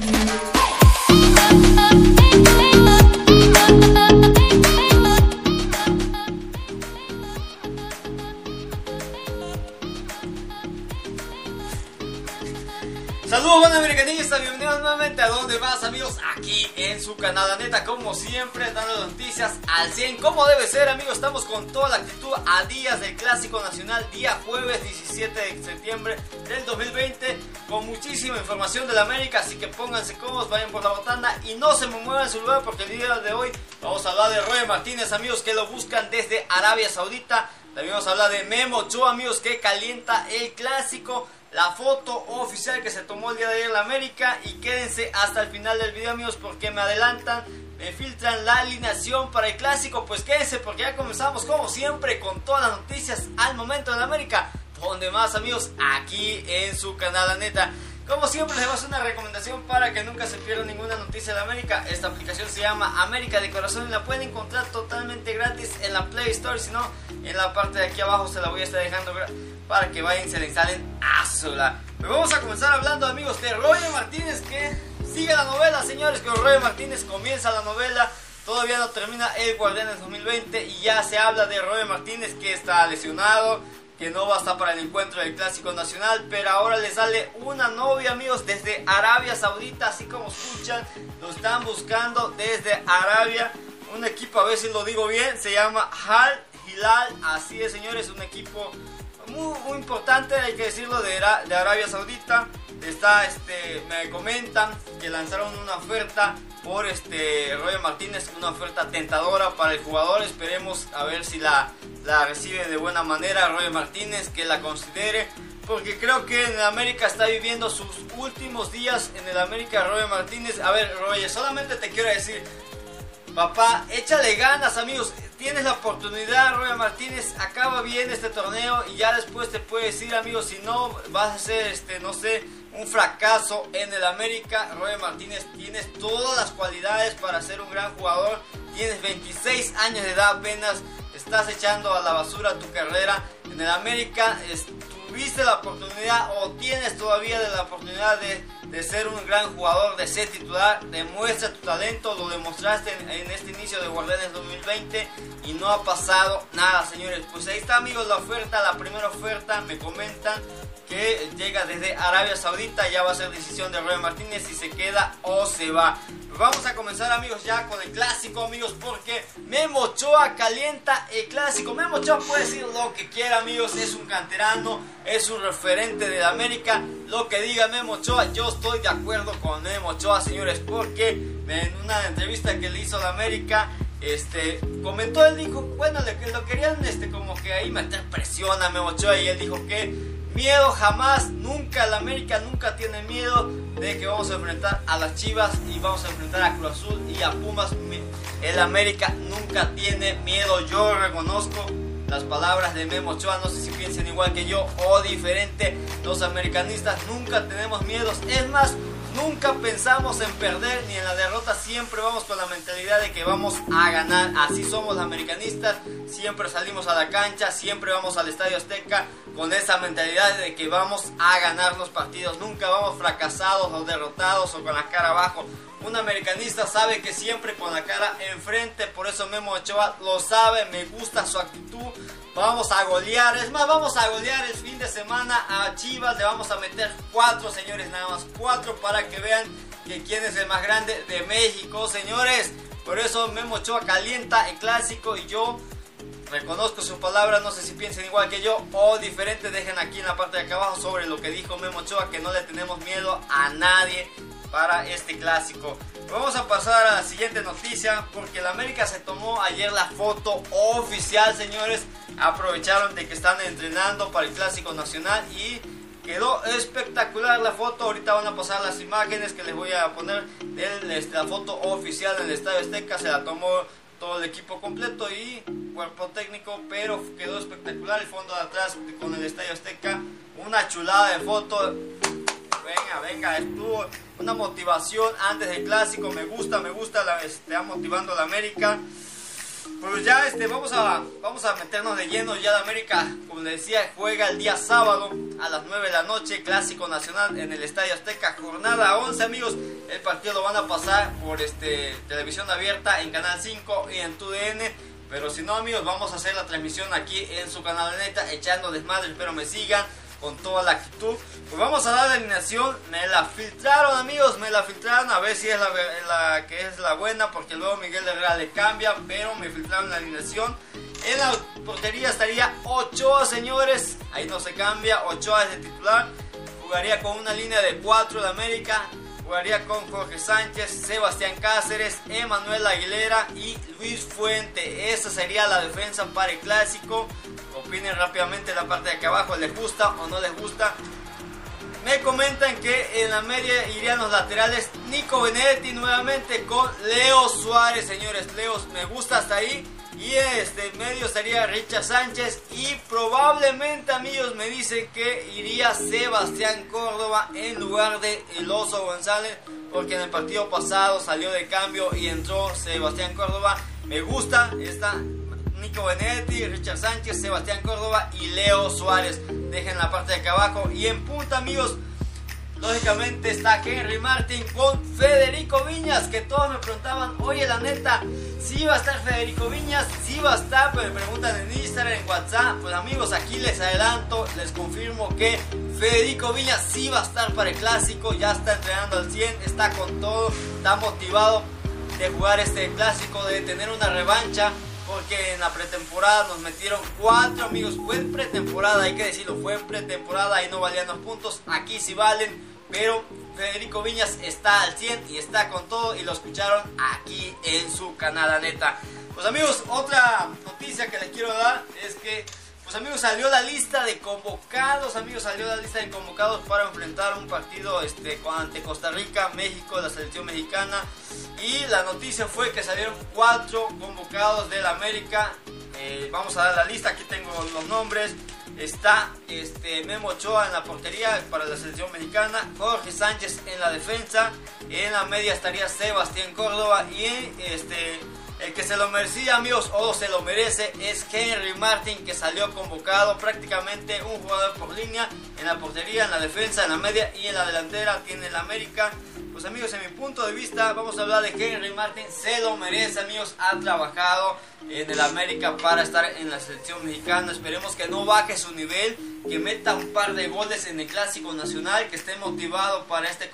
Thank you. Aquí en su canal, neta como siempre dando noticias al 100 como debe ser amigos, estamos con toda la actitud a días del Clásico Nacional, día jueves 17 de septiembre del 2020 con muchísima información de la América, así que pónganse cómodos, vayan por la botanda y no se me muevan en su lugar porque el día de hoy vamos a hablar de Roy Martínez amigos que lo buscan desde Arabia Saudita, también vamos a hablar de Memo Ochoa amigos que calienta el Clásico la foto oficial que se tomó el día de ayer en la América y quédense hasta el final del video amigos porque me adelantan, me filtran la alineación para el clásico, pues quédense porque ya comenzamos como siempre con todas las noticias al momento de la América, donde más amigos aquí en su canal la neta. Como siempre les damos una recomendación para que nunca se pierda ninguna noticia de América. Esta aplicación se llama América de Corazón y la pueden encontrar totalmente gratis en la Play Store. Si no, en la parte de aquí abajo se la voy a estar dejando para que vayan y se la instalen a sola. Pero vamos a comenzar hablando amigos de Roger Martínez que sigue la novela, señores. Con Roger Martínez comienza la novela. Todavía no termina el Guardianes 2020 y ya se habla de Roger Martínez que está lesionado que no va a estar para el encuentro del Clásico Nacional, pero ahora le sale una novia, amigos, desde Arabia Saudita, así como escuchan, lo están buscando desde Arabia, un equipo, a ver si lo digo bien, se llama Al Así es, señores, un equipo muy, muy importante, hay que decirlo, de, de Arabia Saudita, está, este, me comentan que lanzaron una oferta por este Roger Martínez, una oferta tentadora para el jugador. Esperemos a ver si la, la recibe de buena manera Roger Martínez, que la considere. Porque creo que en el América está viviendo sus últimos días en el América Roger Martínez. A ver, Roger, solamente te quiero decir, papá, échale ganas, amigos. Tienes la oportunidad, Roger Martínez, acaba bien este torneo y ya después te puedes ir, amigos. Si no, vas a ser, este, no sé, un fracaso en el América. Roger Martínez, tienes todas las cualidades para ser un gran jugador. Tienes 26 años de edad apenas. Estás echando a la basura tu carrera. En el América tuviste la oportunidad o tienes todavía la oportunidad de, de, ser un gran jugador, de ser titular. Demuestra tu talento. Lo demostraste en, en este inicio de Guardianes 2020 y no ha pasado nada, señores. Pues ahí está, amigos, la oferta, la primera oferta. Me comentan que llega desde Arabia Saudita. Ya va a ser decisión de Roy Martínez si se queda o se va. Vamos a comenzar amigos ya con el clásico amigos porque Memo Ochoa calienta el clásico. Memo Ochoa puede decir lo que quiera amigos, es un canterano, es un referente de América. Lo que diga Memo Ochoa, yo estoy de acuerdo con Memo Ochoa señores porque en una entrevista que le hizo la América este, comentó, él dijo, bueno, lo, lo querían este, como que ahí meter presión a Memo Ochoa y él dijo que miedo jamás, nunca el América nunca tiene miedo de que vamos a enfrentar a las Chivas y vamos a enfrentar a Cruz Azul y a Pumas. El América nunca tiene miedo, yo reconozco las palabras de Memo Ochoa, no sé si piensen igual que yo o diferente, los americanistas nunca tenemos miedos, es más, Nunca pensamos en perder ni en la derrota, siempre vamos con la mentalidad de que vamos a ganar. Así somos los americanistas, siempre salimos a la cancha, siempre vamos al Estadio Azteca con esa mentalidad de que vamos a ganar los partidos. Nunca vamos fracasados o derrotados o con la cara abajo. Un americanista sabe que siempre con la cara enfrente, por eso Memo Ochoa lo sabe, me gusta su actitud, Vamos a golear. Es más, vamos a golear el fin de semana a Chivas. Le vamos a meter cuatro, señores, nada más. Cuatro para que vean que quién es el más grande de México, señores. Por eso Memo Ochoa calienta el clásico y yo reconozco su palabra. No sé si piensen igual que yo o diferente. Dejen aquí en la parte de acá abajo sobre lo que dijo Memo Ochoa, que no le tenemos miedo a nadie para este clásico. Vamos a pasar a la siguiente noticia porque la América se tomó ayer la foto oficial, señores. Aprovecharon de que están entrenando para el clásico nacional y quedó espectacular la foto. Ahorita van a pasar las imágenes que les voy a poner de este, la foto oficial en el Estadio Azteca. Se la tomó todo el equipo completo y cuerpo técnico, pero quedó espectacular el fondo de atrás con el Estadio Azteca. Una chulada de foto venga, venga, estuvo una motivación antes del clásico, me gusta, me gusta, la, está motivando la América. Pues ya este, vamos a, vamos a meternos de lleno ya de América. Como les decía, juega el día sábado a las 9 de la noche, Clásico Nacional en el Estadio Azteca, jornada 11 amigos. El partido lo van a pasar por este televisión abierta en Canal 5 y en TUDN. Pero si no amigos, vamos a hacer la transmisión aquí en su canal de neta, echando desmadre, espero me sigan con toda la actitud. Pues vamos a dar la alineación. Me la filtraron, amigos. Me la filtraron a ver si es la, que es la buena. Porque luego Miguel Herrera le cambia. Pero me filtraron la alineación. En la portería estaría Ochoa, señores. Ahí no se cambia. Ochoa es de titular. Jugaría con una línea de 4 de América. Jugaría con Jorge Sánchez, Sebastián Cáceres, Emanuel Aguilera y Luis Fuente. Esa sería la defensa para el clásico. Opinen rápidamente la parte de acá abajo, ¿les gusta o no les gusta? Me comentan que en la media irían los laterales Nico Benedetti nuevamente con Leo Suárez, señores. Leo, me gusta hasta ahí. Y este medio sería Richard Sánchez. Y probablemente, amigos, me dicen que iría Sebastián Córdoba en lugar de El Oso González. Porque en el partido pasado salió de cambio y entró Sebastián Córdoba. Me gusta esta Nico Benedetti, Richard Sánchez, Sebastián Córdoba y Leo Suárez. Dejen la parte de acá abajo. Y en punta, amigos, lógicamente está Henry Martin con Federico Viñas. Que todos me preguntaban, oye, la neta, si va a estar Federico Viñas, si va a estar, pues me preguntan en Instagram, en WhatsApp. Pues amigos, aquí les adelanto, les confirmo que Federico Viñas sí va a estar para el clásico. Ya está entrenando al 100, está con todo, está motivado de jugar este clásico, de tener una revancha porque en la pretemporada nos metieron cuatro amigos. Fue en pretemporada, hay que decirlo, fue en pretemporada y no valían los puntos. Aquí sí valen, pero Federico Viñas está al 100 y está con todo y lo escucharon aquí en su canal, neta. Pues amigos, otra noticia que les quiero dar es que pues amigos, salió la lista de convocados, amigos, salió la lista de convocados para enfrentar un partido este, ante Costa Rica, México, la selección mexicana. Y la noticia fue que salieron cuatro convocados del América. Eh, vamos a dar la lista, aquí tengo los nombres. Está este, Memo Ochoa en la portería para la selección mexicana, Jorge Sánchez en la defensa, en la media estaría Sebastián Córdoba y este, el que se lo merecía, amigos, o se lo merece, es Henry Martin, que salió convocado prácticamente un jugador por línea en la portería, en la defensa, en la media y en la delantera. Tiene el América. Pues amigos, en mi punto de vista, vamos a hablar de Henry Martin. Se lo merece, amigos. Ha trabajado en el América para estar en la selección mexicana. Esperemos que no baje su nivel, que meta un par de goles en el Clásico Nacional, que esté motivado para, este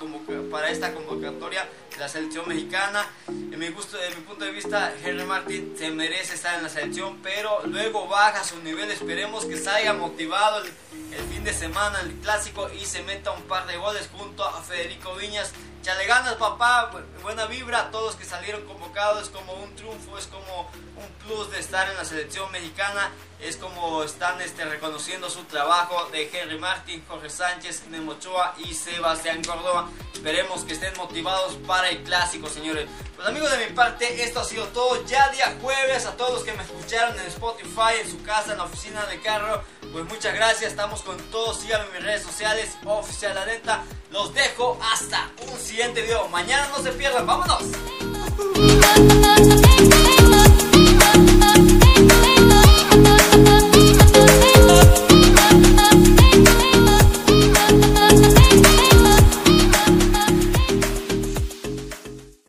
para esta convocatoria de la selección mexicana. En mi, gusto, en mi punto de vista, Henry Martin se merece estar en la selección, pero luego baja su nivel. Esperemos que salga motivado el, el fin de semana el Clásico y se meta un par de goles junto a Federico Viñas le ganas, papá. Buena vibra a todos que salieron convocados. Es como un triunfo, es como un plus de estar en la selección mexicana. Es como están este, reconociendo su trabajo de Henry Martin, Jorge Sánchez, Nemochoa y Sebastián Córdoba. Esperemos que estén motivados para el clásico, señores. Pues amigos de mi parte, esto ha sido todo. Ya día jueves, a todos que me escucharon en Spotify, en su casa, en la oficina de carro. Pues muchas gracias, estamos con todos. Síganme en mis redes sociales, oficial la neta. Los dejo hasta un siguiente video. Mañana no se pierdan, vámonos.